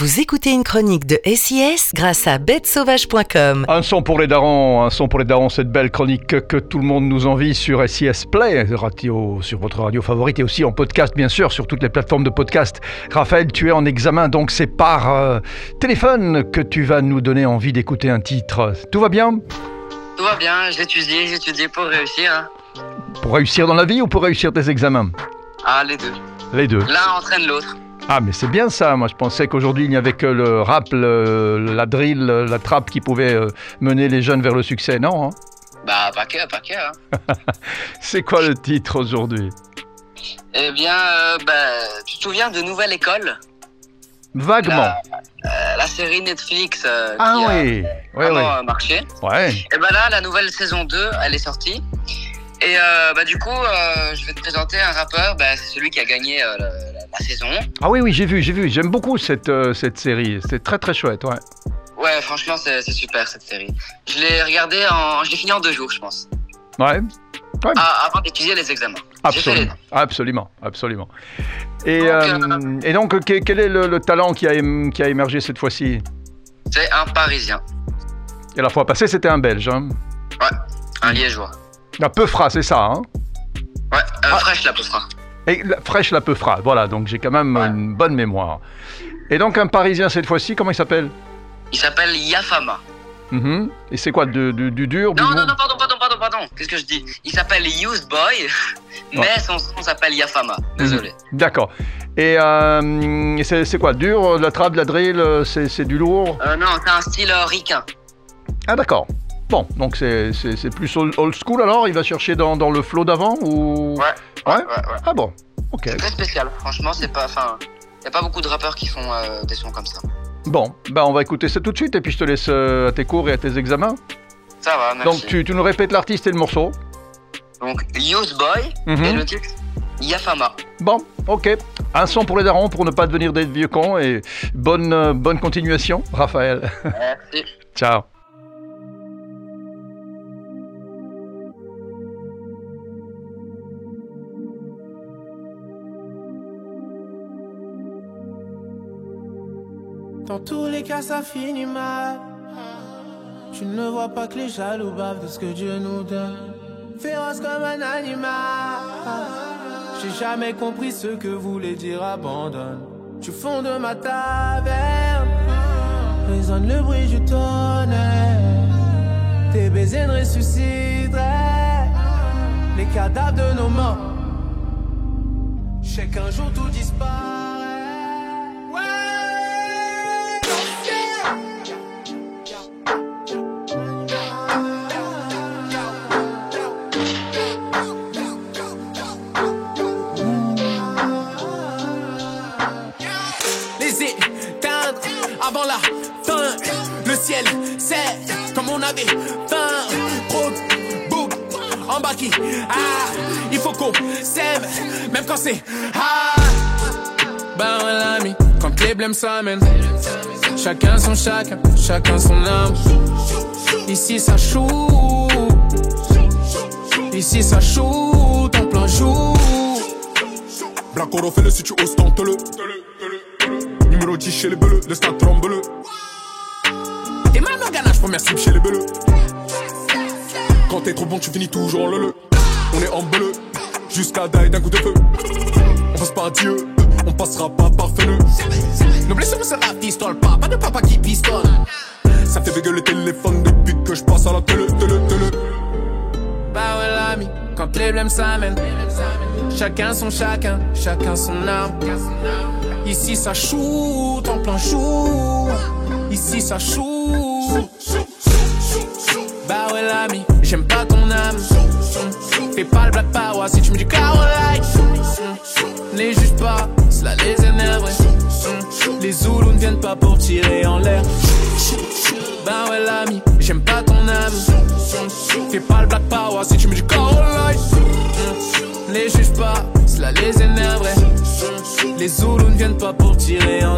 Vous écoutez une chronique de SIS grâce à bêtesauvage.com. Un son pour les darons, un son pour les darons, cette belle chronique que tout le monde nous envie sur SIS Play, radio, sur votre radio favorite et aussi en podcast bien sûr sur toutes les plateformes de podcast. Raphaël, tu es en examen donc c'est par euh, téléphone que tu vas nous donner envie d'écouter un titre. Tout va bien? Tout va bien, j'ai étudié pour réussir. hein. Pour réussir dans la vie ou pour réussir tes examens? Ah, les deux. Les deux. L'un entraîne l'autre. Ah mais c'est bien ça, moi je pensais qu'aujourd'hui il n'y avait que le rap, le- la drill, la trappe qui pouvait euh, mener les jeunes vers le succès, non hein Bah, pas que, pas que. hein. C'est quoi le titre aujourd'hui? Eh bien, euh, bah, tu te souviens de Nouvelle École? Vaguement. Euh, La série Netflix euh, Ah qui a oui, oui, oui. euh, marché. Ouais. Et bah là, la nouvelle saison 2, elle est sortie. Et euh, bah, du coup, euh, je vais te présenter un rappeur, bah, c'est celui qui a gagné euh, la, saison. Ah oui, oui, j'ai vu, j'ai vu. J'aime beaucoup cette, euh, cette série. C'est très très chouette, ouais. Ouais, franchement, c'est super cette série. Je l'ai regardé en. Je l'ai fini en deux jours, je pense. Ouais, Ah, avant d'étudier les examens. Les absolument. Absolument, absolument. Et, Donc, euh, et donc, que- quel est le, le talent qui a, qui a émergé cette fois-ci? C'est un Parisien. Et la fois passée, c'était un Belge. Hein. Un Liégeois. La Peufra, c'est ça. Hein Ouais, euh, Ah. fraîche la Peufra. Et la, fraîche la Peufra, voilà. Donc j'ai quand même Ouais. une bonne mémoire. Et donc un Parisien cette fois-ci, comment il s'appelle? Il s'appelle Yafama. Mhm. Et c'est quoi, du, du- du dur du Non, non, non, pardon, pardon, pardon, pardon. Qu'est-ce que je dis? Il s'appelle Used Boy, mais son son s'appelle Yafama. Désolé. D'accord. Et, euh, c'est c'est quoi, dur, la trap, la drill, euh, c'est c'est du lourd? Euh, non, c'est un style ricain. Ah d'accord. Bon, donc c'est plus old school alors Il va chercher dans, dans le flow d'avant ou... Ouais. Ouais Ouais, ouais. Ah bon, ok. C'est très spécial. Franchement, c'est pas. Enfin, y a pas beaucoup de rappeurs qui font euh, des sons comme ça. Bon, bah on va écouter ça tout de suite et puis je te laisse euh, à tes cours et à tes examens. Ça va, merci. Donc tu, tu nous répètes l'artiste et le morceau. Donc, Used Boy Mhm. et le titre Yafama. Bon, ok. Un son pour les darons pour ne pas devenir des vieux cons et bonne, euh, bonne continuation, Raphaël. Merci. Ciao. Dans tous les cas, ça finit mal. Tu ne vois pas que les jaloux bavent de ce que Dieu nous donne. Féroce comme un animal. J'ai jamais compris ce que voulait dire abandonne. Du fond de ma taverne, résonne le bruit du tonnerre. Tes baisers ne ressusciteraient les cadavres de nos morts. Je sais qu'un jour tout disparaît. Ciel, c'est comme on avait faim. Trop bouc en bas qui ah, il faut qu'on s'aime, même quand c'est ah. Ben ouais, l'ami, quand les blèmes s'amènent. Chacun son chacun, chacun son âme. Ici ça shoot, ici ça shoot en plein jour. Black Oro fait le si tu oses tente-le Numéro 10 chez les beleux, le stade tremble T'es mal au ganache, première cible Chez les beleux Quand t'es trop bon tu finis toujours en le On est en bleu Jusqu'à die d'un coup de feu. On passe par Dieu On passera pas par feu. Nos blessures c'est la pistole, pas, pas de papa qui pistole. Ça fait bégueuler le téléphone depuis que je passe à la télé, télé, télé. Bah ouais l'ami, quand les blèmes s'amènent. Chacun son chacun, chacun son arme Ici ça shoot en plein jour Ici ça shoot Bah ouais l'ami, j'aime pas ton âme. Fais pas le black power si tu me dis Caroline Les juge pas, cela les énerve. Les Zoulous ne viennent pas pour tirer en l'air. Bah ouais l'ami, j'aime pas ton âme. Fais pas le black power si tu me dis Caroline Les juge pas, cela les énerverait Les Zoulous ne viennent pas pour tirer en l'air